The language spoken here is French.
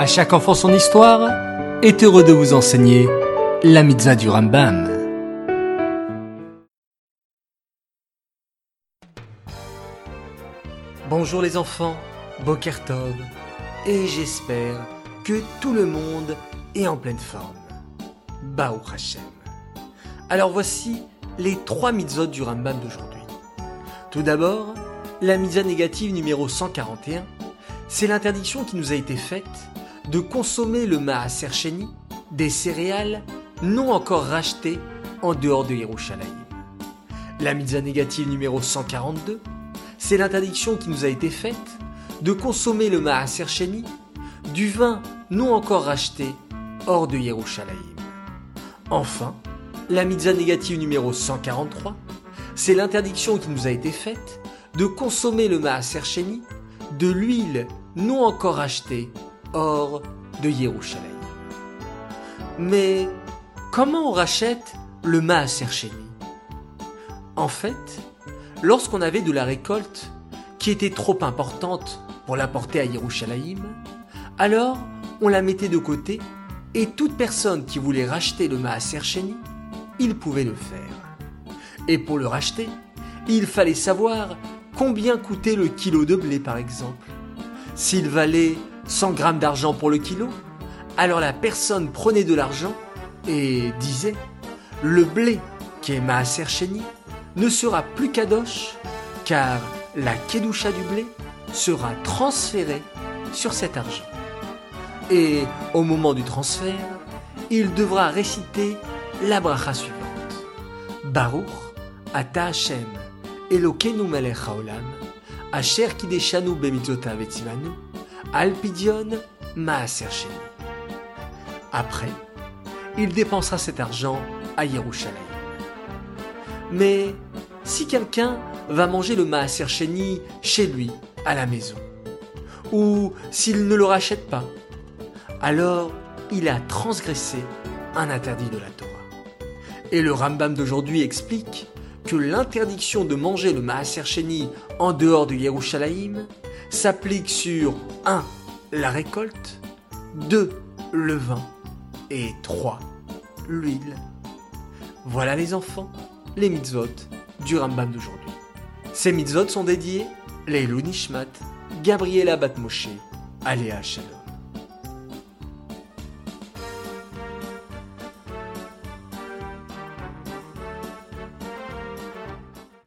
À chaque enfant son histoire est heureux de vous enseigner la mitzvah du Rambam. Bonjour les enfants, Boker Tov, et j'espère que tout le monde est en pleine forme. Baou Hashem. Alors voici les trois mitzvot du Rambam d'aujourd'hui. Tout d'abord, la mitzvah négative numéro 141, c'est l'interdiction qui nous a été faite de consommer le maaser sheni, des céréales non encore rachetées en dehors de Yerushalayim. La mitzvah négative numéro 142, c'est l'interdiction qui nous a été faite de consommer le maaser sheni, du vin non encore racheté hors de Yerushalayim. Enfin, la mitzvah négative numéro 143, c'est l'interdiction qui nous a été faite de consommer le maaser sheni, de l'huile non encore achetée hors de Yerushalayim. Mais comment on rachète le maaser sheni En fait, lorsqu'on avait de la récolte qui était trop importante pour l'apporter à Yerushalayim, alors on la mettait de côté et toute personne qui voulait racheter le maaser sheni, il pouvait le faire. Et pour le racheter, il fallait savoir combien coûtait le kilo de blé par exemple. S'il valait 100 grammes d'argent pour le kilo, alors la personne prenait de l'argent et disait Le blé qui est Maaser Sheni ne sera plus kadosh car la kedusha du blé sera transférée sur cet argent. Et au moment du transfert, il devra réciter la bracha suivante. Baruch ata Hashem Elokeinu melech haolam asher kideshanu bemitzvotav etzivanu al pidion maaser sheni. Après, il dépensera cet argent à Yerushalayim. Mais si quelqu'un va manger le maaser sheni chez lui, à la maison, ou s'il ne le rachète pas, alors il a transgressé un interdit de la Torah. Et le Rambam d'aujourd'hui explique que l'interdiction de manger le Maaser en dehors de Yerushalayim s'applique sur 1. la récolte, 2. le vin et 3. l'huile. Voilà les enfants, les mitzvot du Rambam d'aujourd'hui. Ces mitzvot sont dédiés les Nishmat, Gabriela Batmoshe, Aléa Shalom.